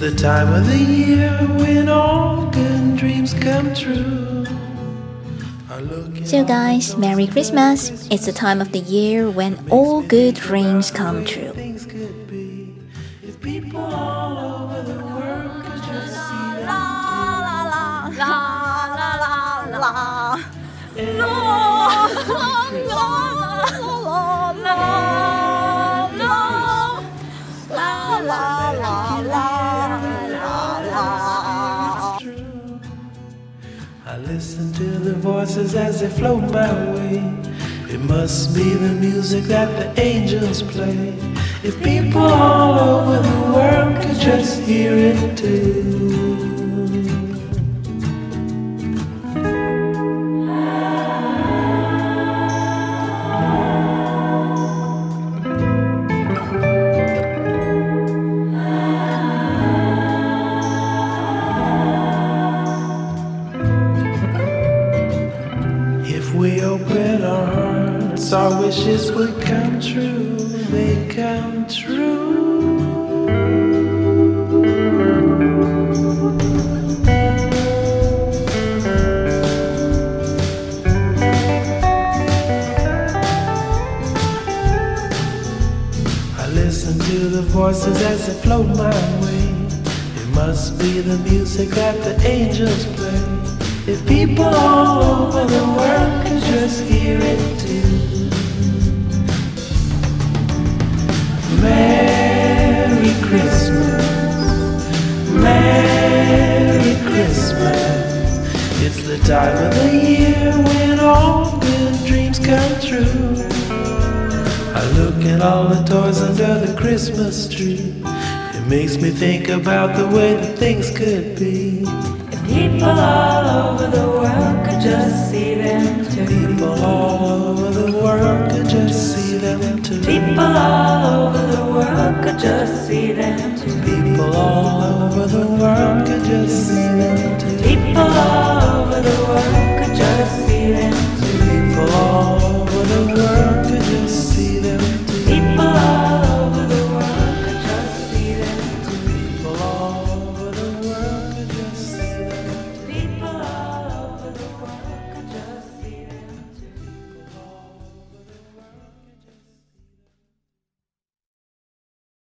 the time of the year when all good dreams come true. So, guys, Merry Christmas! It's the time of the year when all good dreams come true. Listen to the voices as they float my way. It must be the music that the angels play. If people all over the world could just hear it too. Our hearts, our wishes would come true, they come true. I listen to the voices as they float my way. It must be the music that the angels play. If people all over the world time of the year when all good dreams come true. I look at all the toys under the Christmas tree. It makes me think about the way that things could be. If people all over the world could just see them too. People all over the world could just see them too. People all over the world could just see them too. People all over the world could just see them too. People all